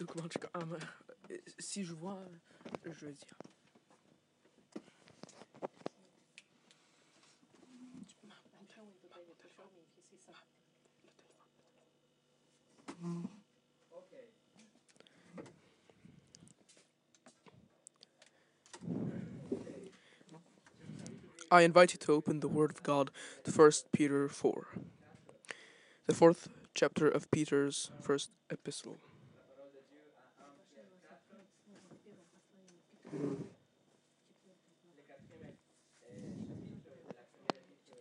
Donc, tu- ah, mais, euh, si je vois, euh, je dire. I invite you to open the Word of God to 1 Peter 4, the fourth chapter of Peter's first epistle.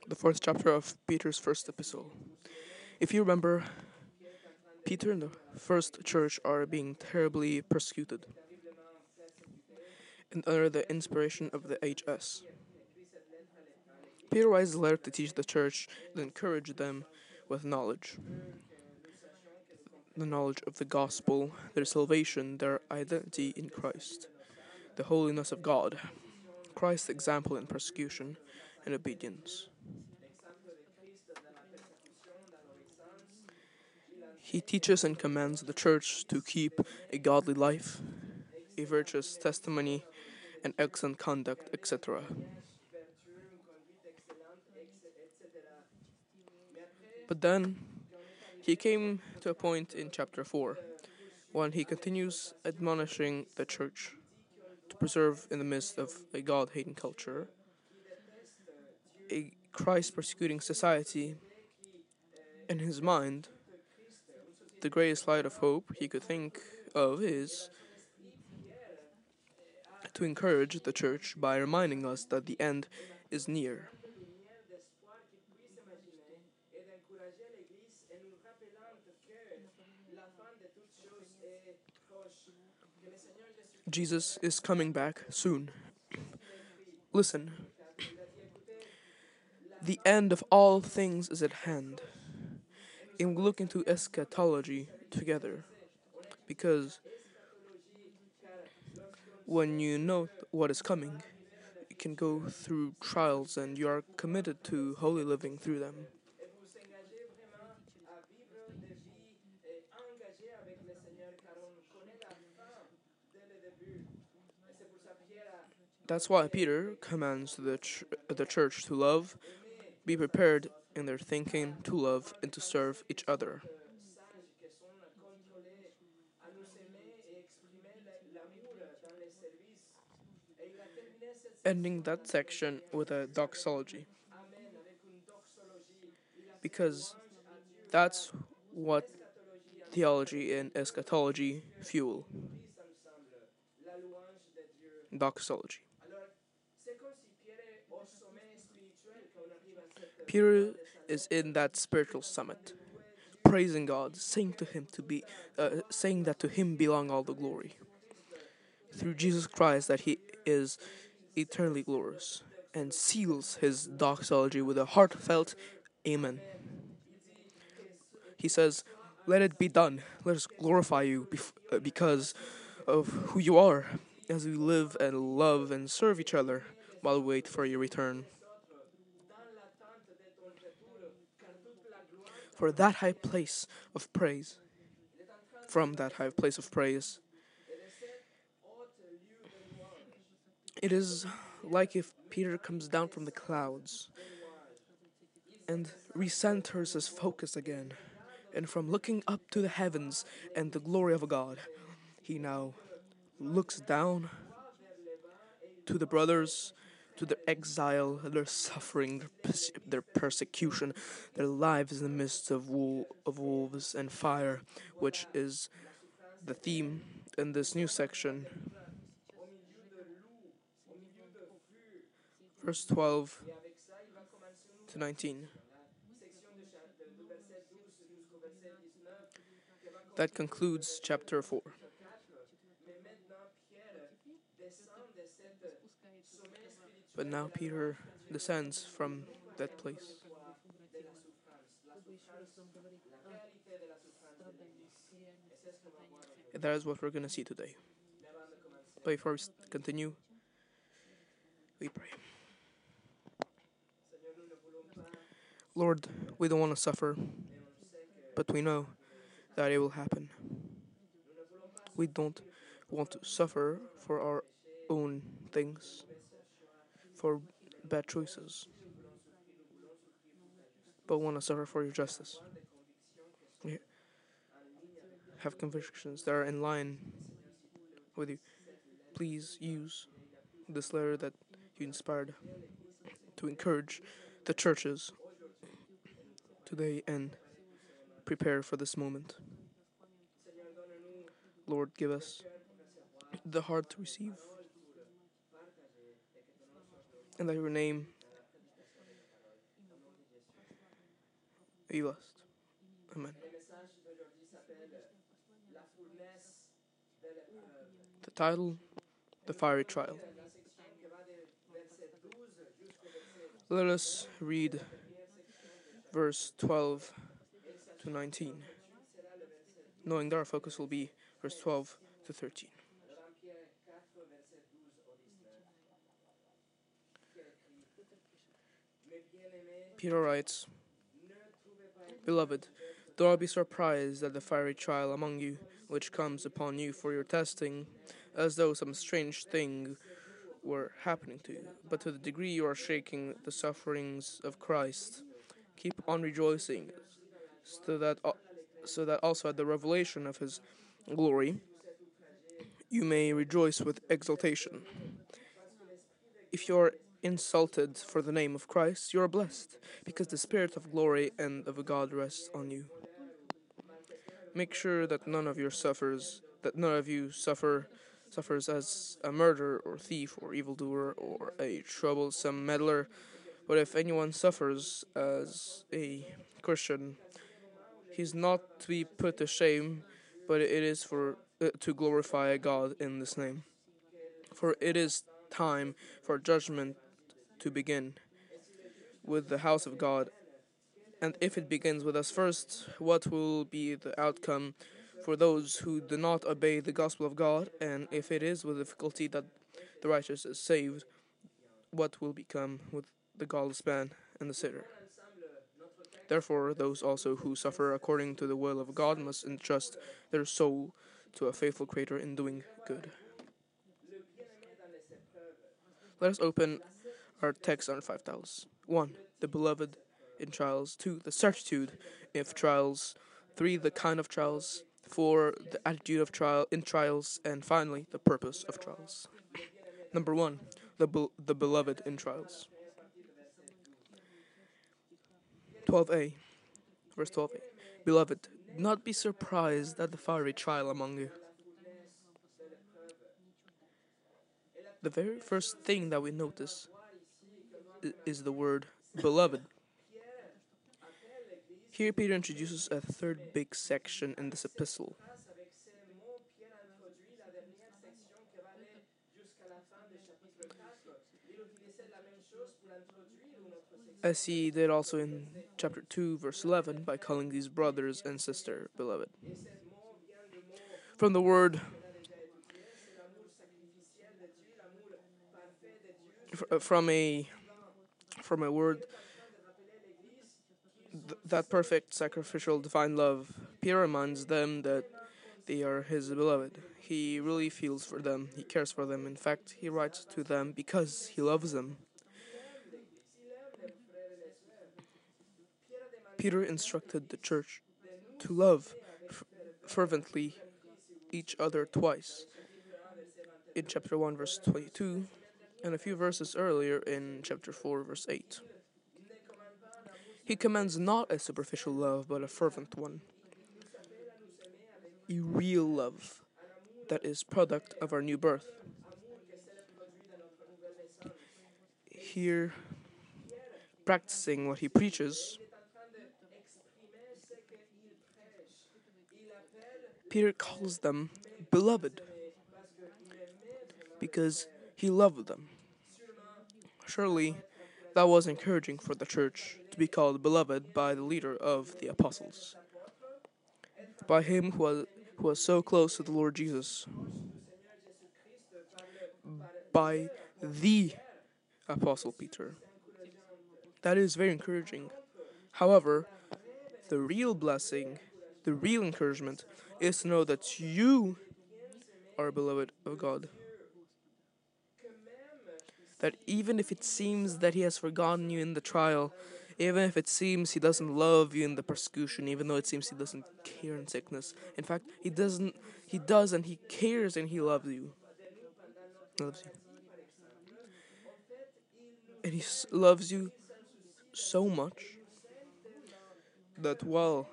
The fourth chapter of Peter's first epistle. If you remember, Peter and the first church are being terribly persecuted and under the inspiration of the HS. Peter writes a letter to teach the church and encourage them with knowledge. The knowledge of the gospel, their salvation, their identity in Christ, the holiness of God, Christ's example in persecution and obedience. He teaches and commands the church to keep a godly life, a virtuous testimony, and excellent conduct, etc. But then he came to a point in chapter 4 when he continues admonishing the church to preserve in the midst of a God hating culture, a Christ persecuting society. In his mind, the greatest light of hope he could think of is to encourage the church by reminding us that the end is near. Jesus is coming back soon. Listen. The end of all things is at hand. And we look into eschatology together. Because when you know what is coming, you can go through trials and you are committed to holy living through them. That's why Peter commands the, ch- the church to love, be prepared in their thinking, to love, and to serve each other. Ending that section with a doxology. Because that's what theology and eschatology fuel. Doxology. Peter is in that spiritual summit, praising God, saying to him to be, uh, saying that to him belong all the glory. Through Jesus Christ, that he is eternally glorious, and seals his doxology with a heartfelt Amen. He says, "Let it be done. Let us glorify you bef- uh, because of who you are, as we live and love and serve each other while we wait for your return." For that high place of praise. From that high place of praise. It is like if Peter comes down from the clouds and recenters his focus again. And from looking up to the heavens and the glory of God, he now looks down to the brothers to their exile, their suffering, their, pers- their persecution, their lives in the midst of, of wolves and fire, which is the theme in this new section. Verse 12 to 19. That concludes chapter 4. But now Peter descends from that place. And that is what we're going to see today. But before we continue, we pray. Lord, we don't want to suffer, but we know that it will happen. We don't want to suffer for our own things, for bad choices, but want to suffer for your justice. Yeah. Have convictions that are in line with you. Please use this letter that you inspired to encourage the churches today and prepare for this moment. Lord, give us the heart to receive, and that your name be blessed. Amen. The title The Fiery Trial. Let us read verse 12 to 19, knowing that our focus will be verse 12 to 13. Peter writes, Beloved, do not be surprised at the fiery trial among you, which comes upon you for your testing, as though some strange thing were happening to you. But to the degree you are shaking the sufferings of Christ, keep on rejoicing, so that uh, so that also at the revelation of His glory you may rejoice with exultation. If you are insulted for the name of Christ, you are blessed, because the Spirit of glory and of God rests on you. Make sure that none of you suffers, that none of you suffer suffers as a murderer or thief or evildoer or a troublesome meddler. But if anyone suffers as a Christian, he's not to be put to shame, but it is for uh, to glorify God in this name. For it is time for judgment to begin with the house of God. And if it begins with us first, what will be the outcome for those who do not obey the gospel of God? And if it is with difficulty that the righteous is saved, what will become with the godless man and the sinner? Therefore, those also who suffer according to the will of God must entrust their soul to a faithful Creator in doing good. Let us open our text on five trials. One, the beloved in trials. Two, the certitude if trials. Three, the kind of trials. Four, the attitude of trial in trials, and finally, the purpose of trials. Number one, the be- the beloved in trials. 12a, verse 12a. Beloved, do not be surprised at the fiery trial among you. The very first thing that we notice is the word beloved. Here, Peter introduces a third big section in this epistle. As he did also in chapter 2, verse 11, by calling these brothers and sister beloved. From the word from a from a word th- that perfect sacrificial divine love Peter reminds them that they are his beloved. He really feels for them. He cares for them. In fact he writes to them because he loves them. Peter instructed the church to love f- fervently each other twice. In chapter 1 verse 22 and a few verses earlier in chapter 4, verse 8. He commands not a superficial love, but a fervent one. A real love that is product of our new birth. Here, practicing what he preaches, Peter calls them beloved because he loved them. Surely that was encouraging for the church to be called beloved by the leader of the apostles, by him who was, who was so close to the Lord Jesus, by the apostle Peter. That is very encouraging. However, the real blessing, the real encouragement, is to know that you are beloved of God. That even if it seems that He has forgotten you in the trial, even if it seems He doesn't love you in the persecution, even though it seems He doesn't care in sickness, in fact, He doesn't. He does, and He cares, and He loves you. He loves you, and He loves you so much that while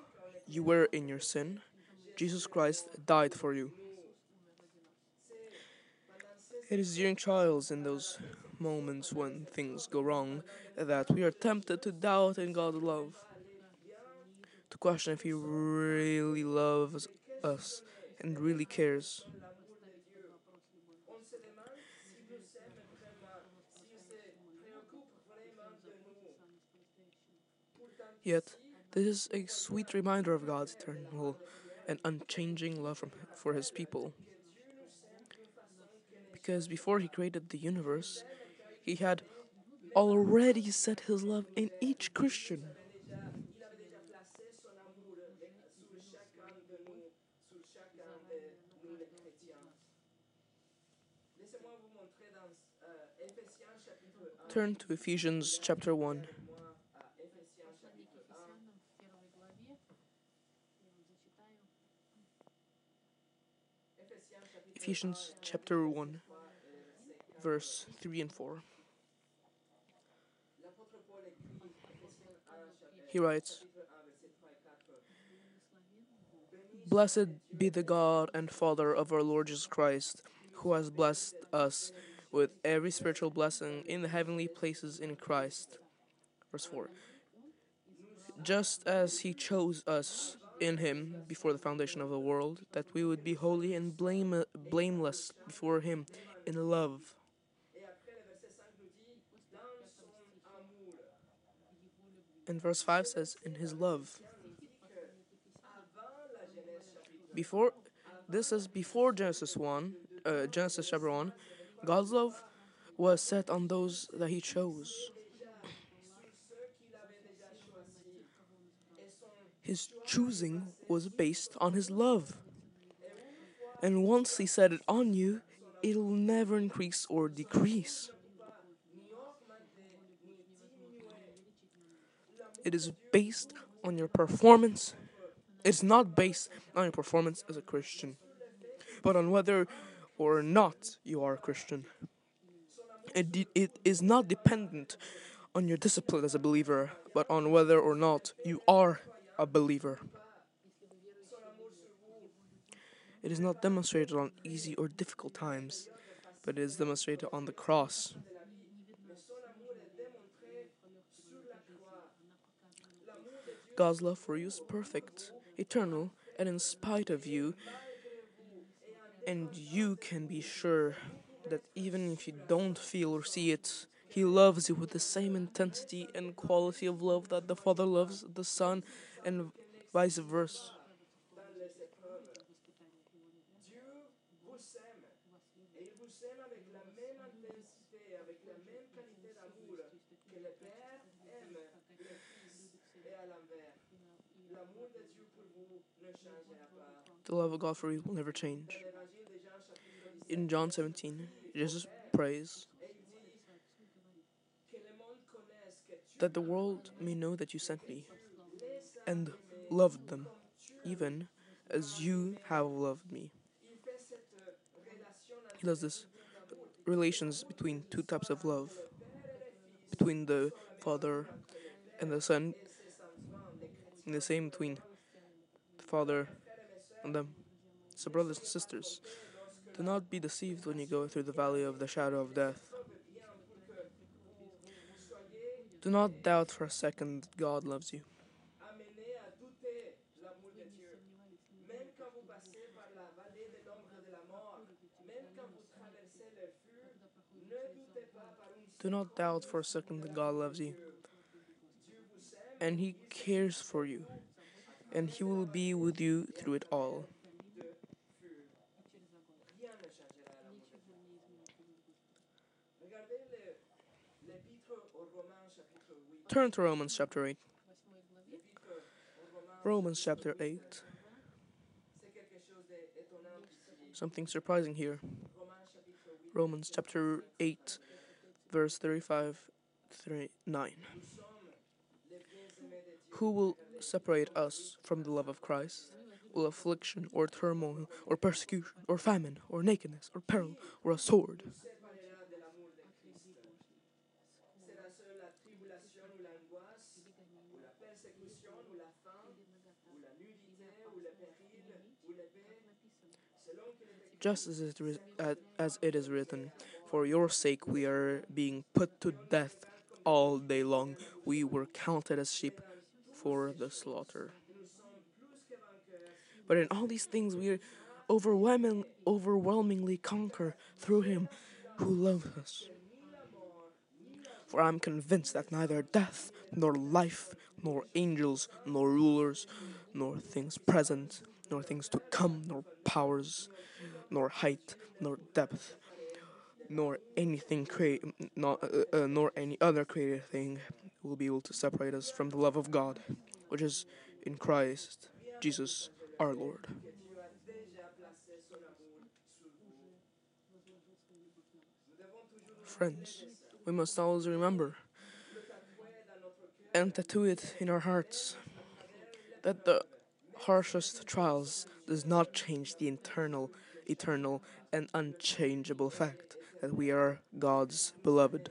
you were in your sin, Jesus Christ died for you. It is during trials in those moments when things go wrong that we are tempted to doubt in God's love, to question if He really loves us and really cares. Yet, this is a sweet reminder of God's eternal and unchanging love for His people. Because before He created the universe, He had already set His love in each Christian. Il avait déjà placé son amour sur chacun de nous, sur chacun de nous les chrétiens. Laissez-moi vous montrer dans Éphésiens chapitre 1. Turn to Ephesians chapter 1. Moi à Éphésiens chapitre 1. Ephesians chapter 1, verse 3 and 4. He writes, 1 verset 3 et 4. Blessed be the God and Father of our Lord Jesus Christ, who has blessed us with every spiritual blessing in the heavenly places in Christ. Verse 4. Just as he chose us in him before the foundation of the world, that we would be holy and blame, blameless before him in love. Et après le verset 5 nous dit dans son amour. And verse 5 says, In his love. Before, this is before Genesis 1, uh, Genesis chapter 1, God's love was set on those that he chose. His choosing was based on his love. And once he set it on you, it'll never increase or decrease. It is based on your performance. It's not based on your performance as a Christian, but on whether or not you are a Christian. It, it is not dependent on your discipline as a believer, but on whether or not you are a believer. It is not demonstrated on easy or difficult times, but it is demonstrated on the cross. God's love for you is perfect, eternal, and in spite of you. And you can be sure that even if you don't feel or see it, He loves you with the same intensity and quality of love that the Father loves the Son, and vice versa. The love of God for you will never change. L'évangile de Jean chapitre 17 In John 17, Jesus prays that the world may know that you sent me and loved them, even as you have loved me. He does this relations between two types of love, between the Father and the Son, and the same between Father and them. So, brothers and sisters, do not be deceived when you go through the valley of the shadow of death. Do not doubt for a second that God loves you. Do not doubt for a second that God loves you. And He cares for you. And He will be with you through it all. rien ne changera l'amour de Dieu. Regardez le- l'épître aux Romains chapitre 8. Turn to Romans chapter 8. L'épître aux Romains, Romans chapter 8 c'est quelque chose d'étonnant ici. something surprising here. Romains chapitre 8. Romans chapter 8, verse 35 39. Who will separate us from the love of Christ? Will affliction, or turmoil, or persecution, or famine, or nakedness, or peril, or a sword? Just as it, as it is written, For your sake we are being put to death all day long. We were counted as sheep for the slaughter. But in all these things we overwhelming, overwhelmingly conquer through him who loves us. For I am convinced that neither death, nor life, nor angels, nor rulers, nor things present, nor things to come, nor powers, nor height, nor depth, nor anything create, not, uh, uh, nor any other created thing will be able to separate us from the love of God, which is in Christ Jesus our Lord. Friends, we must always remember and tattoo it in our hearts that the harshest trials does not change the internal, eternal, and unchangeable fact that we are God's beloved.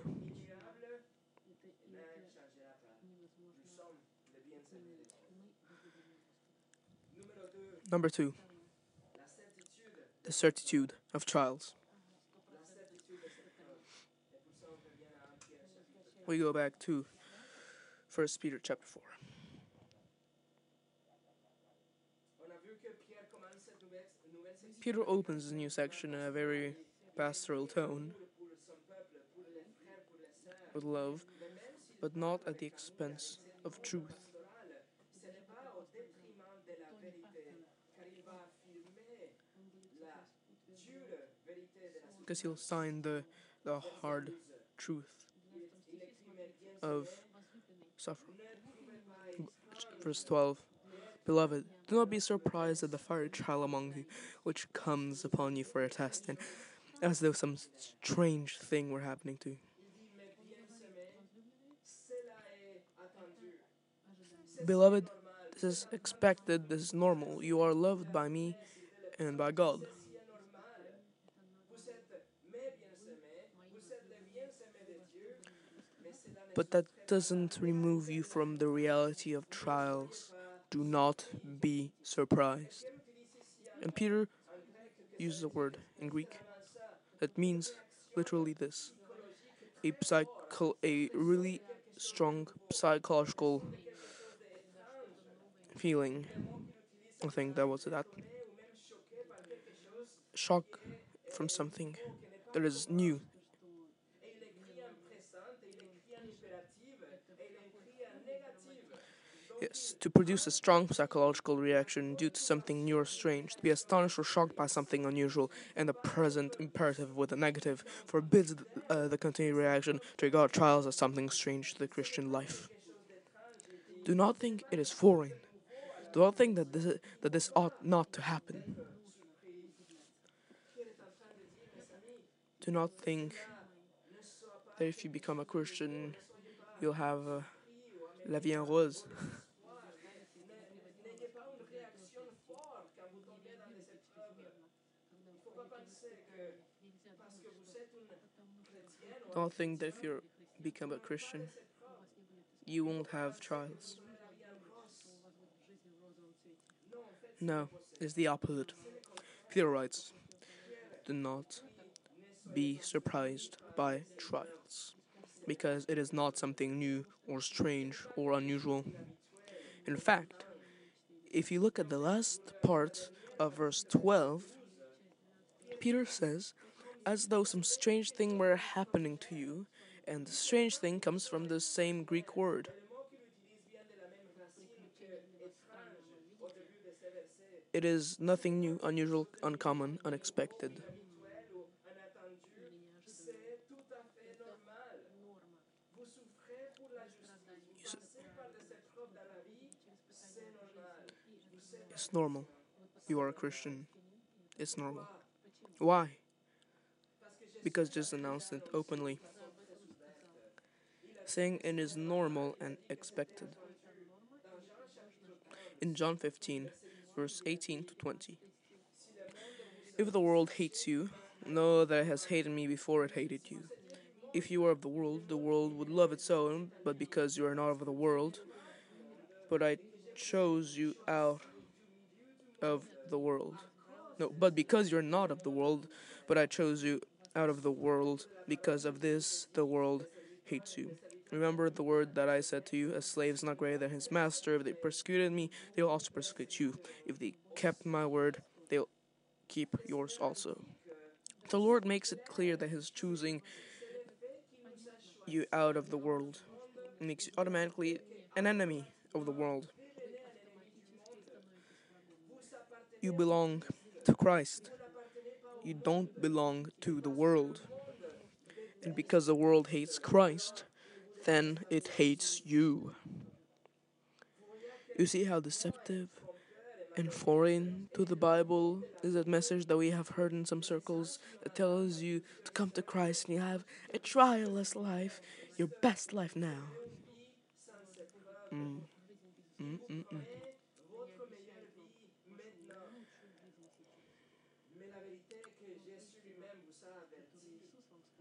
Number two, the certitude of trials. La certitude de cette preuve. Et pour ça, on revient à 1 Pierre chapitre We go back to 1 Peter chapter 4. On a vu que Pierre commence cette nouvelle, nouvelle section Peter opens the new section in a very pastoral tone with love, but not at the expense of truth. pastoral, ce n'est pas au détriment de la vérité, car il va affirmer la dure vérité de la Because he'll sign the, the hard truth of suffering. Verse 12 Beloved, do not be surprised at the fiery trial among you, which comes upon you for a testing, as though some strange thing were happening to you. Beloved, this is expected, this is normal. You are loved by me and by God. But that doesn't remove you from the reality of trials. Do not be surprised. And Peter uses a word in Greek that means literally this a psycho a really strong psychological feeling. I think that was that shock from something that is new. Yes, to produce a strong psychological reaction due to something new or strange, to be astonished or shocked by something unusual, and the present imperative with a negative forbids uh, the continued reaction to regard trials as something strange to the Christian life. Do not think it is foreign. Do not think that this, that this ought not to happen. Do not think that if you become a Christian, you'll have uh, la vie en rose. chrétienne think that if you become a Christian, you won't have trials. No, it's the opposite. Peter writes, Do not be surprised by trials, because it is not something new or strange or unusual. In fact, if you look at the last part of verse 12, Peter says, as though some strange thing were happening to you, and the strange thing comes from the same Greek word. It is nothing new, unusual, uncommon, unexpected. It's normal. You are a Christian. It's normal. Why? Because Jesus announced it openly, saying it is normal and expected. In John 15, verse 18 to 20. If the world hates you, know that it has hated me before it hated you. If you were of the world, the world would love its own, but because you are not of the world, but I chose you out of the world. No, but because you're not of the world, but I chose you out of the world, because of this the world hates you. Remember the word that I said to you, a slave is not greater than his master. If they persecuted me, they will also persecute you. If they kept my word, they'll keep yours also. The Lord makes it clear that His choosing you out of the world makes you automatically an enemy of the world. You belong to Christ. You don't belong to the world. And because the world hates Christ, then it hates you. You see how deceptive and foreign to the Bible is that message that we have heard in some circles that tells you to come to Christ and you have a trialless life, your best life now. Mm. Mm, mm, mm. votre meilleure vie maintenant. Mais la vérité est que Jésus lui-même vous a averti.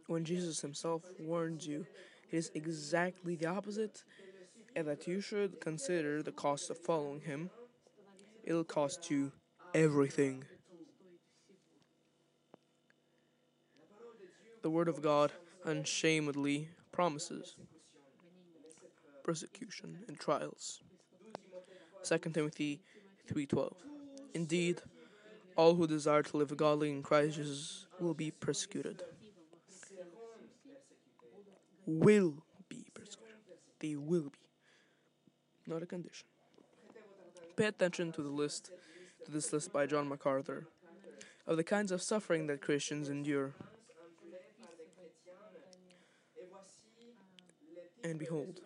When Jesus himself warns you, it is exactly the opposite, and that you should consider the cost of following him. It'll cost you everything. The Word of God unshamedly promises persecution and trials. 2 Timothy 3:12. Indeed, all who desire to live godly in Christ Jesus will be persecuted. Will be persecuted. They will be. Not a condition. Pay attention to the list to this list by John MacArthur of the kinds of suffering that Christians endure. And behold,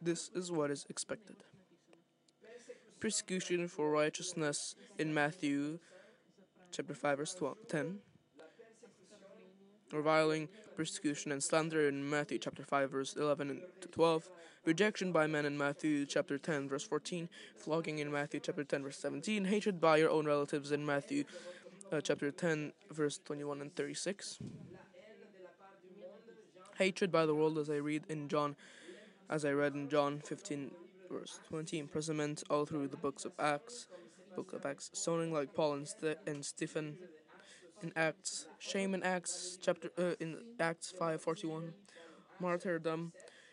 this is what is expected. Persecution for righteousness in Matthew chapter 5 verse 12, 10. Reviling, persecution, and slander in Matthew chapter 5 verse 11 and to 12. Rejection by men in Matthew chapter 10 verse 14. Flogging in Matthew chapter 10 verse 17. Hatred by your own relatives in Matthew uh, chapter 10 verse 21 and 36. Hatred by the world as I read in John as I read in John 15 verse 20, imprisonment all through the books of Acts, book of Acts, stoning like Paul and, St- and Stephen in Acts, shame in Acts chapter uh, in Acts 5:41, martyrdom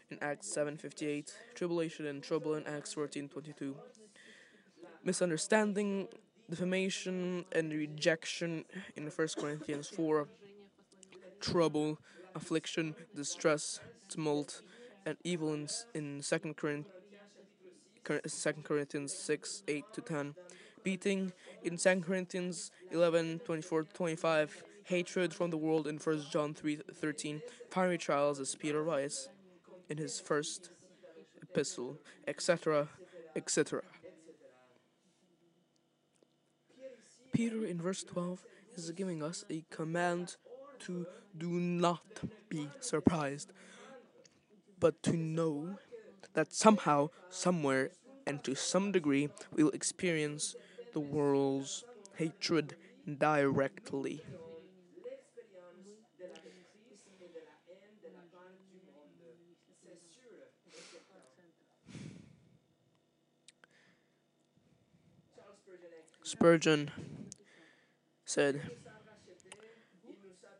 in Acts 7:58, tribulation and trouble in Acts 14:22, misunderstanding, defamation and rejection in 1 Corinthians 4, trouble, affliction, distress, tumult, and evil in, in 2 Corinthians. 2 Corinthians 6 8 to 10, beating in 2 Corinthians 11 24 25, hatred from the world in 1 John 3 13, fiery trials as Peter writes in his first epistle, etc., etc. Peter in verse 12 is giving us a command to do not be surprised, but to know that somehow, somewhere, and to some degree, we will experience the world's hatred directly. Spurgeon said,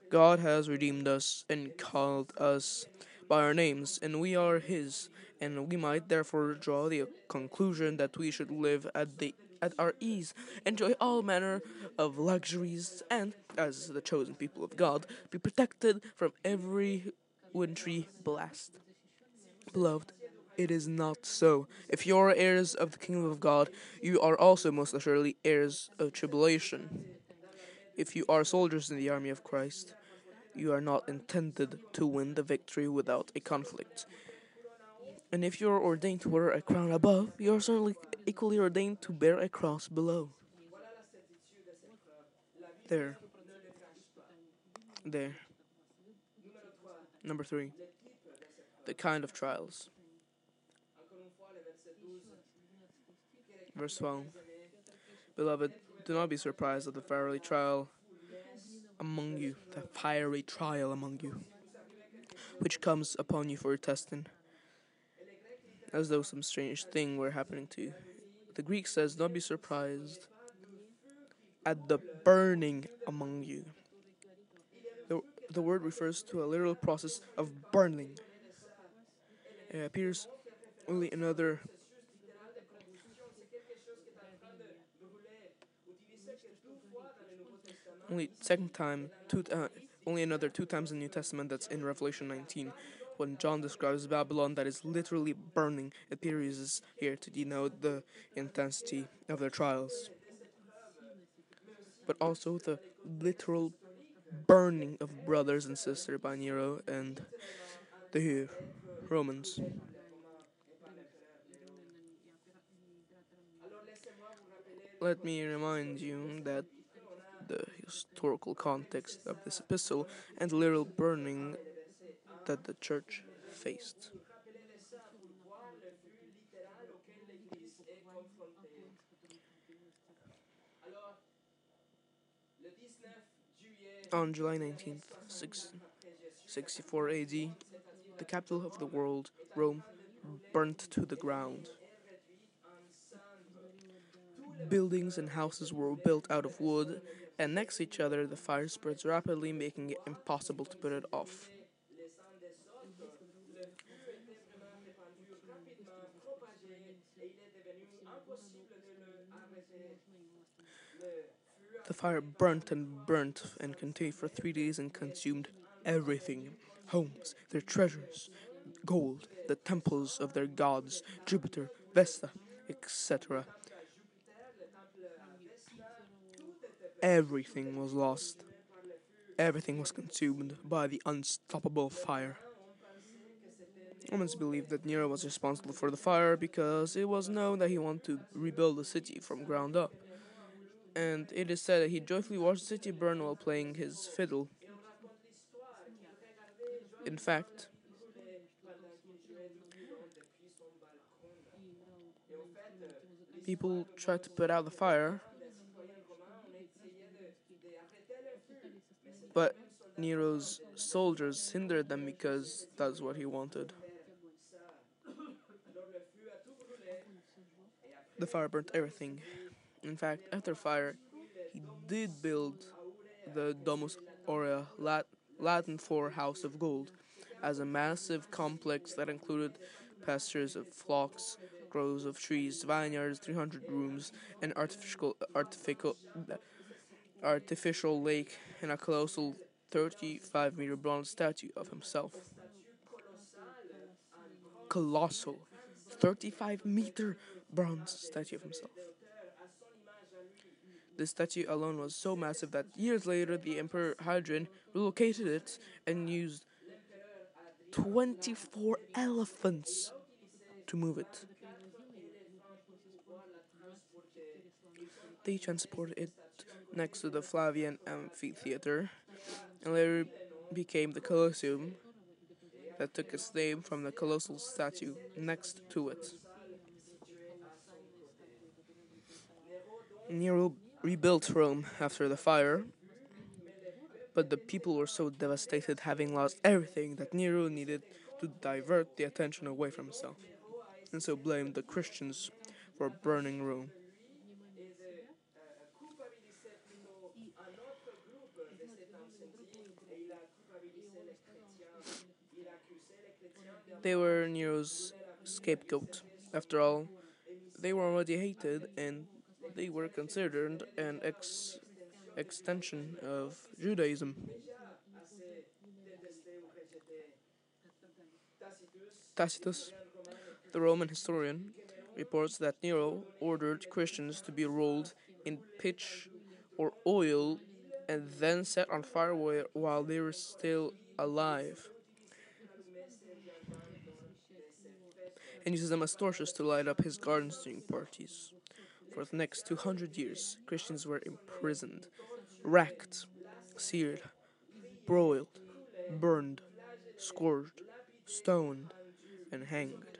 God has redeemed us and called us by our names, and we are His, and we might therefore draw the conclusion that we should live at the at our ease, enjoy all manner of luxuries, and, as the chosen people of God, be protected from every wintry blast. Beloved, it is not so. If you are heirs of the kingdom of God, you are also most assuredly heirs of tribulation. If you are soldiers in the army of Christ, you are not intended to win the victory without a conflict. And if you are ordained to wear a crown above, you are certainly equally ordained to bear a cross below. There. there. Number three, the kind of trials. Verse 12 Beloved, do not be surprised at the fiery trial among you, the fiery trial among you, which comes upon you for testing, as though some strange thing were happening to you. The Greek says, Don't be surprised at the burning among you. The, the word refers to a literal process of burning. It appears only another only second time two uh, only another two times in the New Testament that's in Revelation 19 when John describes Babylon that is literally burning it appears here to denote the intensity of their trials but also the literal burning of brothers and sisters by Nero and the Romans. Let me remind you that the historical context of this epistle and the literal burning that the church faced. On July 19th, 664 AD, the capital of the world, Rome, burnt to the ground. Buildings and houses were built out of wood, and next to each other, the fire spreads rapidly, making it impossible to put it off. The fire burnt and burnt and continued for three days and consumed everything homes, their treasures, gold, the temples of their gods, Jupiter, Vesta, etc. Everything was lost. Everything was consumed by the unstoppable fire. Romans believed that Nero was responsible for the fire because it was known that he wanted to rebuild the city from ground up. And it is said that he joyfully watched the city burn while playing his fiddle. In fact, people tried to put out the fire, but Nero's soldiers hindered them because that's what he wanted. The fire burnt everything. In fact, after fire, he did build the Domus Aurea, Latin for House of Gold, as a massive complex that included pastures of flocks, groves of trees, vineyards, 300 rooms, an artificial artificial artificial lake, and a colossal 35 meter bronze statue of himself. Colossal, 35 meter bronze statue of himself. The statue alone was so massive that years later the Emperor Hadrian relocated it and used 24 elephants to move it. They transported it next to the Flavian Amphitheater and later became the Colosseum that took its name from the colossal statue next to it. Nero rebuilt Rome after the fire, but the people were so devastated having lost everything that Nero needed to divert the attention away from himself, and so blamed the Christians for burning Rome. They were Nero's scapegoat. After all, they were already hated and they were considered an ex- extension of Judaism. Tacitus, the Roman historian, reports that Nero ordered Christians to be rolled in pitch or oil and then set on fire while they were still alive. And uses them as torches to light up his during parties. For the next 200 years, Christians were imprisoned, racked, seared, broiled, burned, scourged, stoned, and hanged,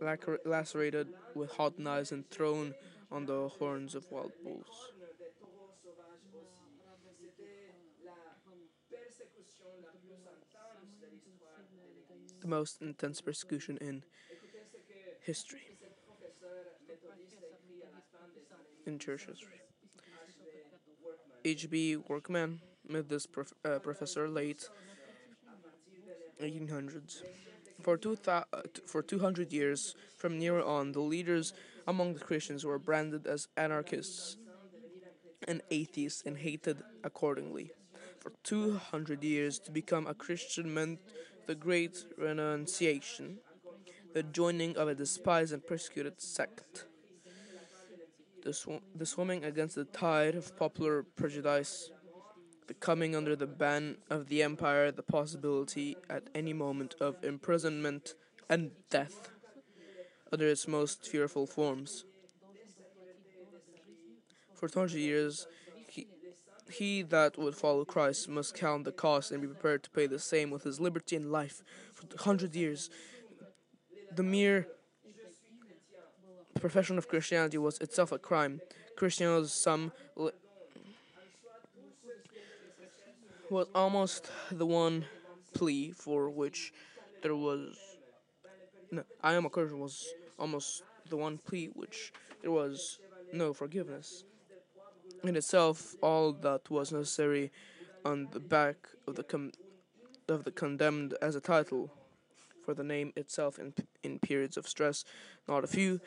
lacer- lacerated with hot knives and thrown on the horns of wild bulls. The most intense persecution in history, in church history. H.B. Workman. Made this prof- uh, professor late 1800s. For, two uh, for 200 years, from Nero on, the leaders among the Christians were branded as anarchists and atheists and hated accordingly. For 200 years, to become a Christian meant the great renunciation, the joining of a despised and persecuted sect. The, sw- the swimming against the tide of popular prejudice, the coming under the ban of the empire, the possibility at any moment of imprisonment and death under its most fearful forms. For 200 years, he, he that would follow Christ must count the cost and be prepared to pay the same with his liberty and life. For 100 years, the mere profession of Christianity was itself a crime. Christianus sum was almost the one plea for which there was. No, I am a Christian was almost the one plea which there was no forgiveness. In itself, all that was necessary on the back of the com- of the condemned as a title for the name itself in in periods of stress, not a few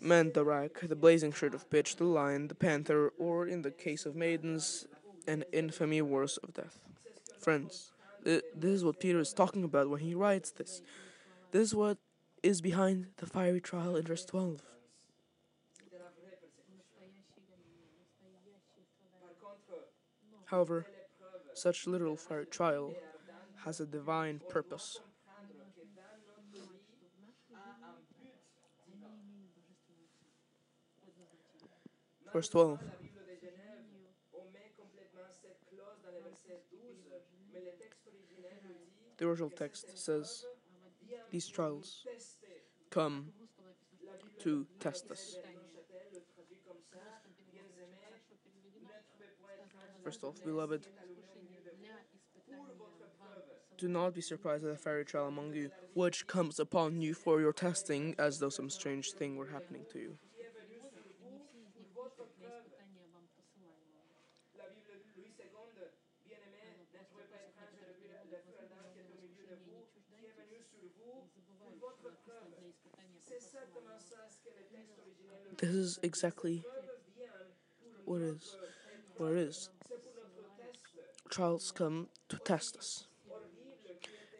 meant the rack, the blazing shirt of pitch, the lion, the panther, or in the case of maidens, an infamy worse of death. Friends, th- this is what Peter is talking about when he writes this. This is what is behind the fiery trial in verse 12. de la vraie persécution. Par contre, However, such literal fiery trial has a divine purpose. comprendre que dans notre vie a un but divin. Verse 12. La Bible de Genève omet complètement cette clause dans le verset 12, mais le texte originel nous dit The original text says, These trials come to test us. First Verse 12 Beloved, do not be surprised at the fiery trial among you, which comes upon you for your testing, as though some strange thing were happening to you. This is exactly what it is. What it is. Trials come to test us.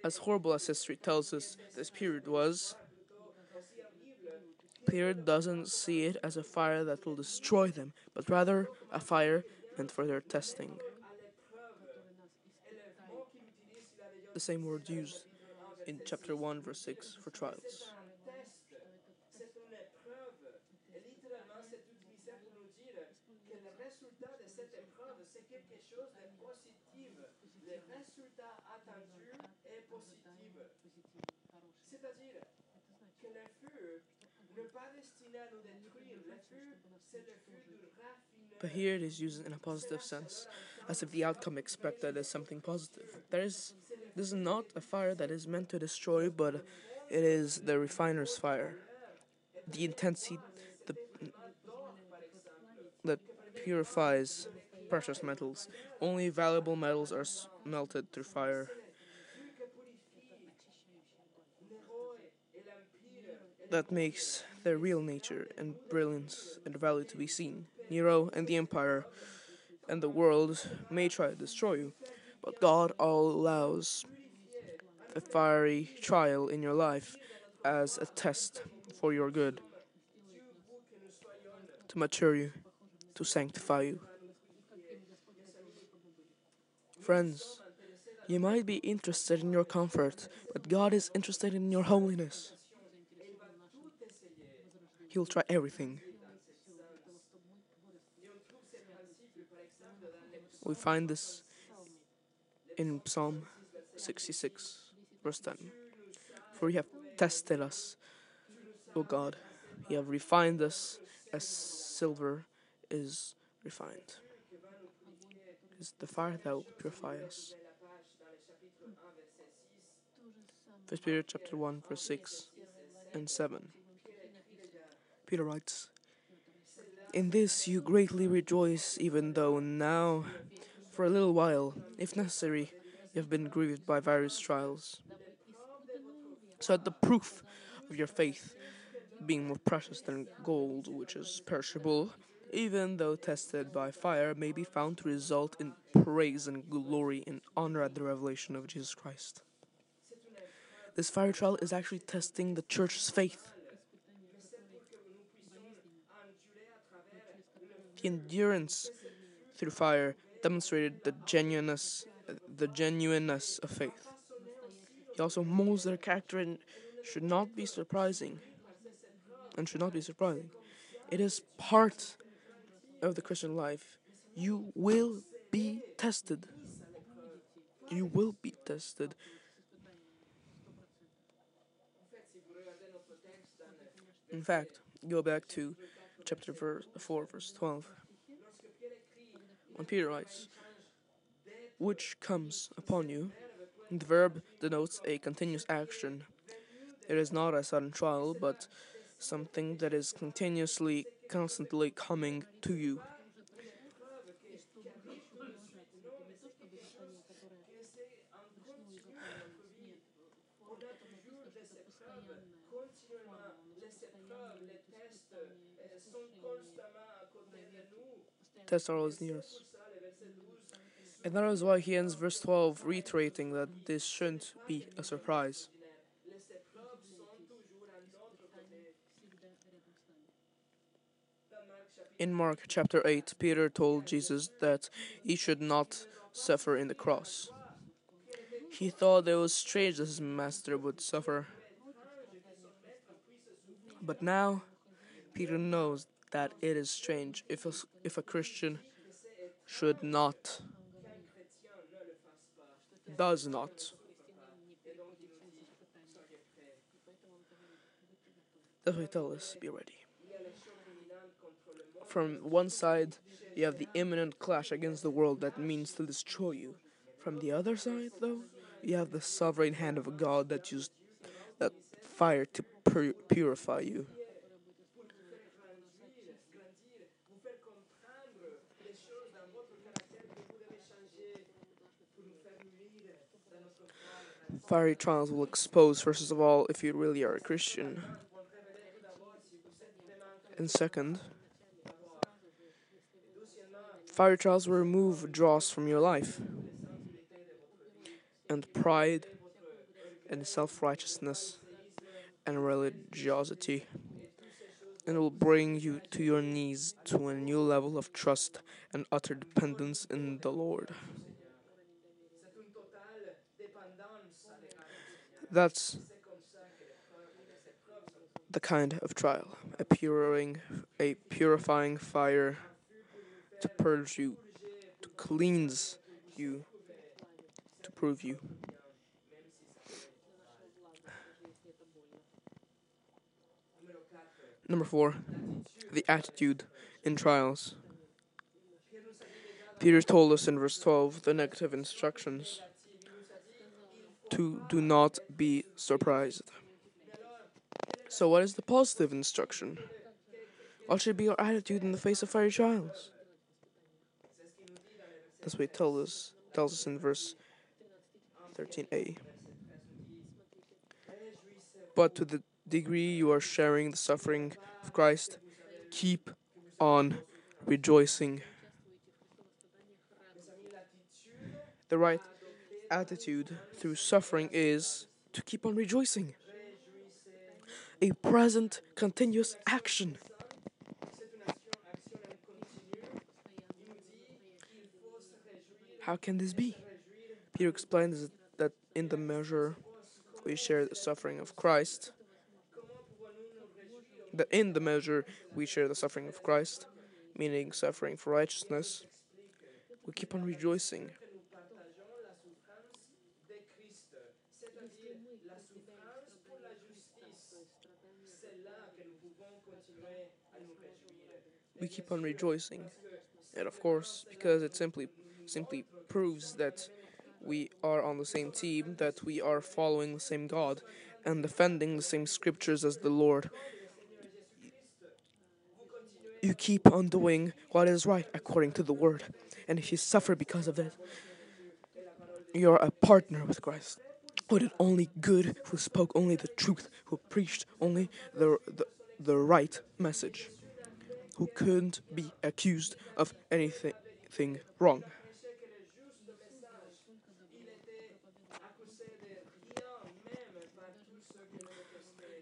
As horrible as history tells us this period was. Peter doesn't see it as a fire that will destroy them, but rather a fire meant for their testing. The same word used in chapter 1, verse 6 for trials. un test, c'est une épreuve. Et littéralement, c'est utilisé pour nous dire que le résultat de cette épreuve, c'est quelque chose de positif. Le résultat attendu est positif. C'est-à-dire que le feu euh, n'est pas destiné à nous détruire. Le feu, c'est le feu du raffinement. But here it is used in a positive sense, as if the outcome expected is something positive. There is, this is not a fire that is meant to destroy, but it is the refiner's fire. The intensity the, that purifies precious metals. Only valuable metals are melted through fire. That makes their real nature and brilliance and value to be seen. Nero and the Empire and the world may try to destroy you, but God allows a fiery trial in your life as a test for your good, to mature you, to sanctify you. Friends, you might be interested in your comfort, but God is interested in your holiness. He'll try everything. We find this in Psalm 66, verse 10. For you have tested us, O God. You have refined us as silver is refined. Is the fire that will purify us. First Peter chapter 1, verse 6 and 7. Peter writes, In this you greatly rejoice, even though now, for a little while, if necessary, you have been grieved by various trials. So that the proof of your faith, being more precious than gold, which is perishable, even though tested by fire, may be found to result in praise and glory and honor at the revelation of Jesus Christ. This fire trial is actually testing the church's faith. The endurance through fire demonstrated the genuineness, the genuineness of faith. He also molds their character and should not be surprising. And should not be surprising. It is part of the Christian life. You will be tested. You will be tested. In fact, go back to chapter verse 4, verse 12. When Peter writes, which comes upon you, the verb denotes a continuous action. It is not a sudden trial, but something that is continuously, constantly coming to you. Are always us. And that is why he ends verse 12 reiterating that this shouldn't be a surprise. In Mark chapter 8, Peter told Jesus that he should not suffer in the cross. He thought it was strange that his master would suffer. But now, Peter knows that it is strange if a, if a Christian should not, does not. That's why he tells us, be ready. From one side, you have the imminent clash against the world that means to destroy you. From the other side, though, you have the sovereign hand of a God that used that fire to pur- purify you. Fiery trials will expose, first of all, if you really are a Christian. And second, fiery trials will remove dross from your life. And pride and self righteousness and religiosity. And it will bring you to your knees to a new level of trust and utter dependence in the Lord. That's the kind of trial, a purifying, a purifying fire to purge you, to cleanse you, to prove you. Number four, the attitude in trials. Peter told us in verse 12 the negative instructions to do not be surprised. So, what is the positive instruction? What should be our attitude in the face of fiery trials? That's what he tells us, tells us in verse 13a. But to the degree you are sharing the suffering of Christ, keep on rejoicing. The right attitude through suffering is to keep on rejoicing. A present, continuous action. How can this be? Peter explains that in the measure we share the suffering of Christ, that in the measure we share the suffering of Christ, meaning suffering for righteousness, we keep on rejoicing. We keep on rejoicing, and of course, because it's simply simply proves that we are on the same team, that we are following the same God and defending the same scriptures as the Lord. You keep on doing what is right according to the word. And if you suffer because of that, you're a partner with Christ. Who did only good, who spoke only the truth, who preached only the, the, the right message who couldn't be accused of anything wrong.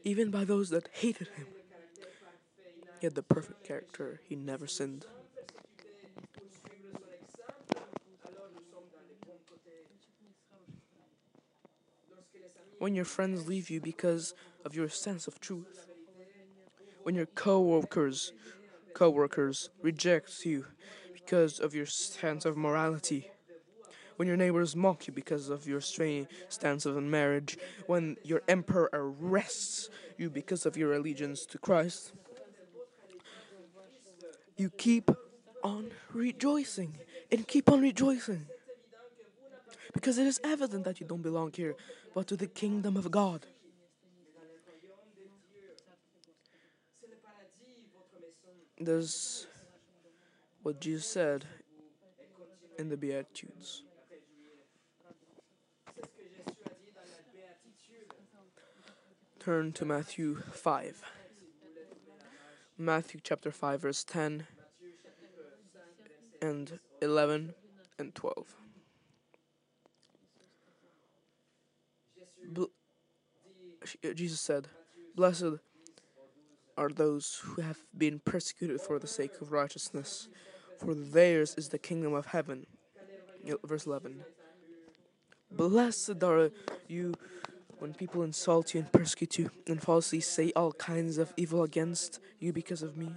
Even by those that hated him, he had the perfect character, he never sinned. When your friends leave you because of your sense of truth, when your co-workers co-workers reject you because of your sense of morality, when your neighbors mock you because of your strange stance on marriage, when your emperor arrests you because of your allegiance to Christ, you keep on rejoicing and keep on rejoicing. Because it is evident that you don't belong here, but to the kingdom of God. There's what Jesus said in the Beatitudes. C'est ce que Jésus a dit dans la béatitude. Turn to Matthew 5. Matthew chapter 5, verse 10 and 11 and 12. Bl- uh, Jesus said, Blessed are those who have been persecuted for the sake of righteousness, for theirs is the kingdom of heaven. Verse 11. Blessed are you when people insult you and persecute you and falsely say all kinds of evil against you because of me.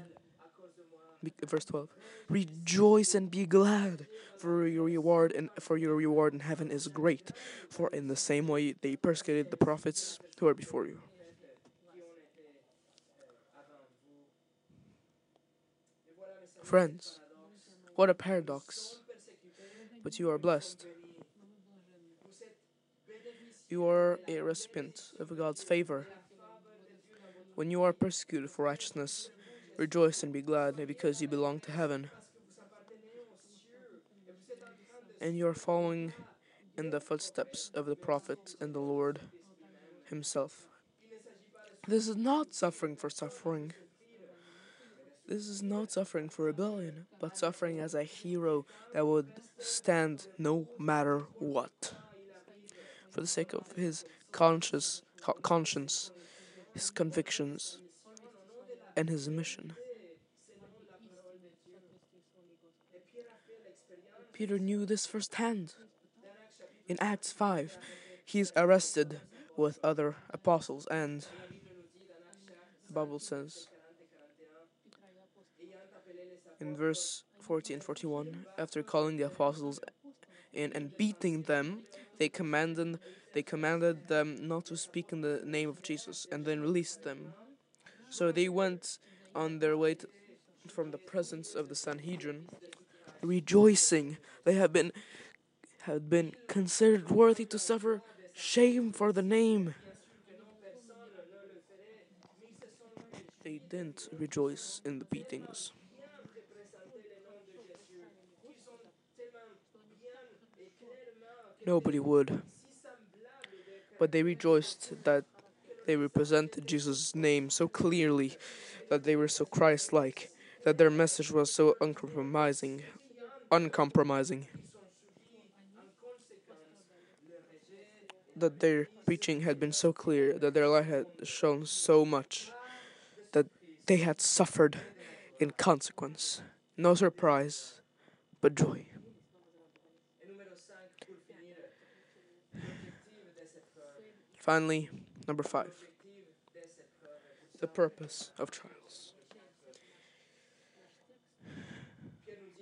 Verse 12. Rejoice and be glad, for your reward and for your reward in heaven is great. For in the same way they persecuted the prophets who are before you. Friends, what a paradox. But you are blessed. You are a recipient of God's favor. When you are persecuted for righteousness, rejoice and be glad because you belong to heaven. And you are following in the footsteps of the prophet and the Lord Himself. This is not suffering for suffering. This is not suffering for rebellion, but suffering as a hero that would stand no matter what. For the sake of his conscious, conscience, his convictions, and his mission. Peter knew this firsthand. In Acts 5, he is arrested with other apostles, and the Bible says in verse 40 and 41 after calling the apostles in and beating them they commanded they commanded them not to speak in the name of Jesus and then released them. So they went on their way to, from the presence of the Sanhedrin rejoicing they have been had been considered worthy to suffer shame for the name. They didn't rejoice in the beatings Nobody would. But they rejoiced that they represented Jesus' name so clearly, that they were so Christ like, that their message was so uncompromising. Uncompromising. That their preaching had been so clear, that their light had shown so much, that they had suffered in consequence. No surprise, but joy. Finally, number five, the purpose of trials.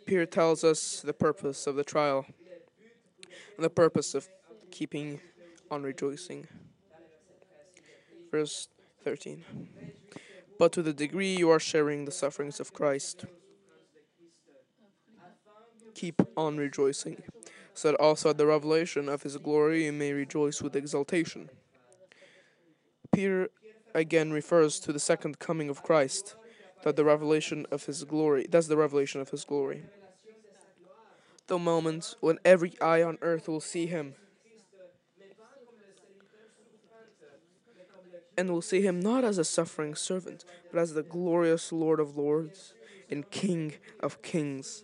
Peter tells us the purpose of the trial, and the purpose of keeping on rejoicing. Verse 13. but to the degree you are sharing the sufferings of Christ. Keep on rejoicing, so that also at the revelation of his glory you may rejoice with exultation. Peter again refers to the second coming of Christ, that the revelation of his glory, that's the revelation of his glory. The moment when every eye on earth will see him, and will see him not as a suffering servant, but as the glorious Lord of lords and King of kings.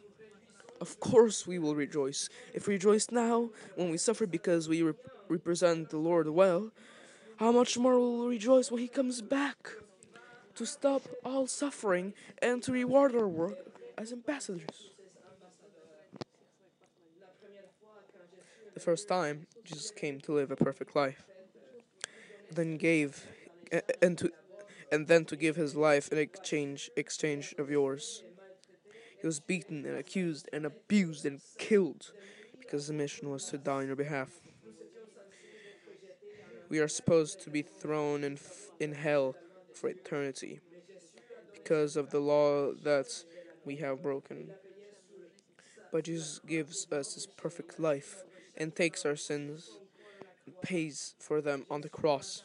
Of course, we will rejoice. If we rejoice now, when we suffer because we rep- represent the Lord well, how much more will we rejoice when He comes back to stop all suffering and to reward our work as ambassadors? The first time, Jesus came to live a perfect life, then gave, and to, and then to give His life in exchange exchange of yours. He was beaten and accused and abused and killed because the mission was to die on your behalf. We are supposed to be thrown in, f- in hell for eternity because of the law that we have broken. But Jesus gives us his perfect life and takes our sins and pays for them on the cross.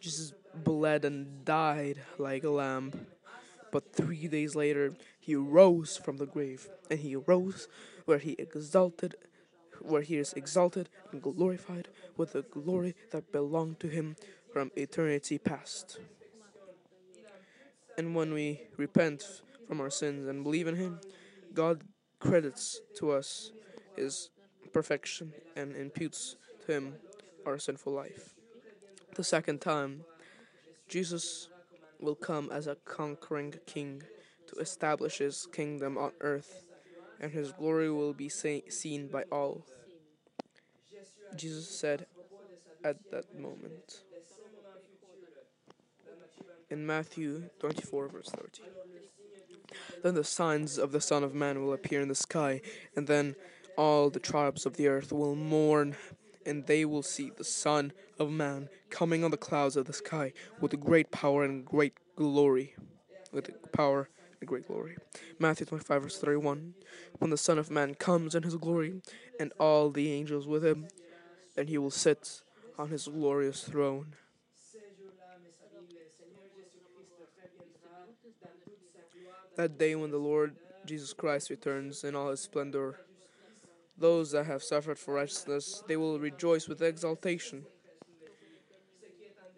Jesus bled and died like a lamb. But three days later, he rose from the grave, and he rose where he exalted, where he is exalted and glorified with the glory that belonged to him from eternity past. And when we repent from our sins and believe in him, God credits to us his perfection and imputes to him our sinful life. The second time, Jesus will come as a conquering king to establish his kingdom on earth, and his glory will be seen by all. Jesus said at that moment in Matthew 24, verse 30. Then the signs of the Son of Man will appear in the sky, and then all the tribes of the earth will mourn, and they will see the Son of Man coming on the clouds of the sky with great power and great glory. With power and great glory. Matthew 25, verse 31. When the Son of Man comes in his glory, and all the angels with him, then he will sit on his glorious throne. That day when the Lord Jesus Christ returns in all his splendor, those that have suffered for righteousness, they will rejoice with exultation,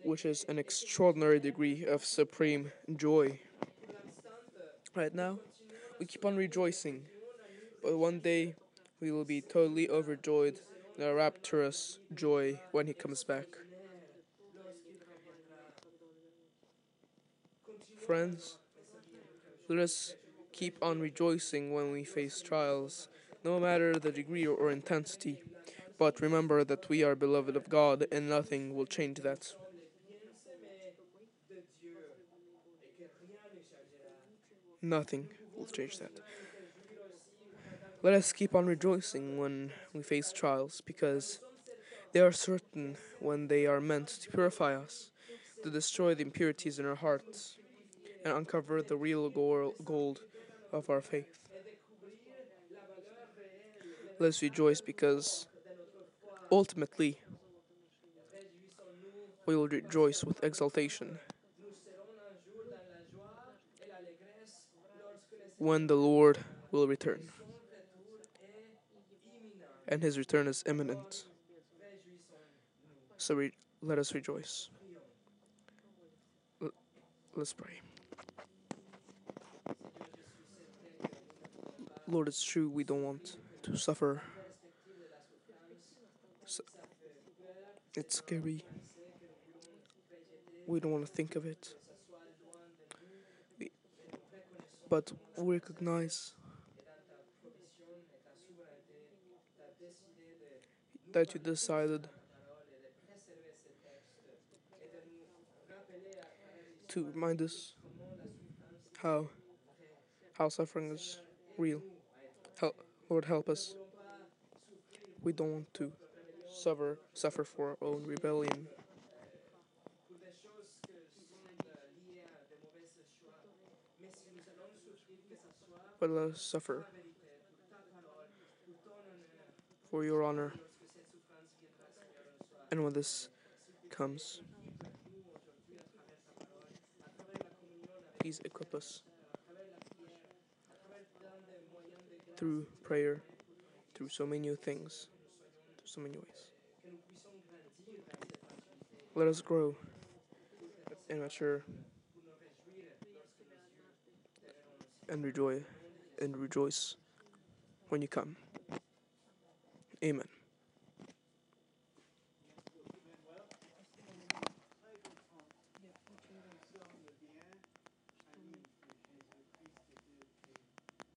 which is an extraordinary degree of supreme joy. Right now, we keep on rejoicing, but one day we will be totally overjoyed in a rapturous joy when he comes back. Friends, let us keep on rejoicing when we face trials, no matter the degree or intensity. But remember that we are beloved of God and nothing will change that. Nothing will change that. Let us keep on rejoicing when we face trials because they are certain when they are meant to purify us, to destroy the impurities in our hearts, and uncover the real gold of our faith. Let us rejoice because ultimately we will rejoice with exultation when the Lord will return. And his return is imminent. So re- let us rejoice. L- let's pray. Lord, it's true we don't want to suffer. So it's scary. We don't want to think of it. We, but recognize that you decided to remind us how how suffering is real. Help, Lord, help us. We don't want to suffer suffer for our own rebellion. Suffer for your honor. And when this comes, please equip us through prayer, through so many new things, through so many ways. Let us grow and mature and rejoice and rejoice when you come. Amen.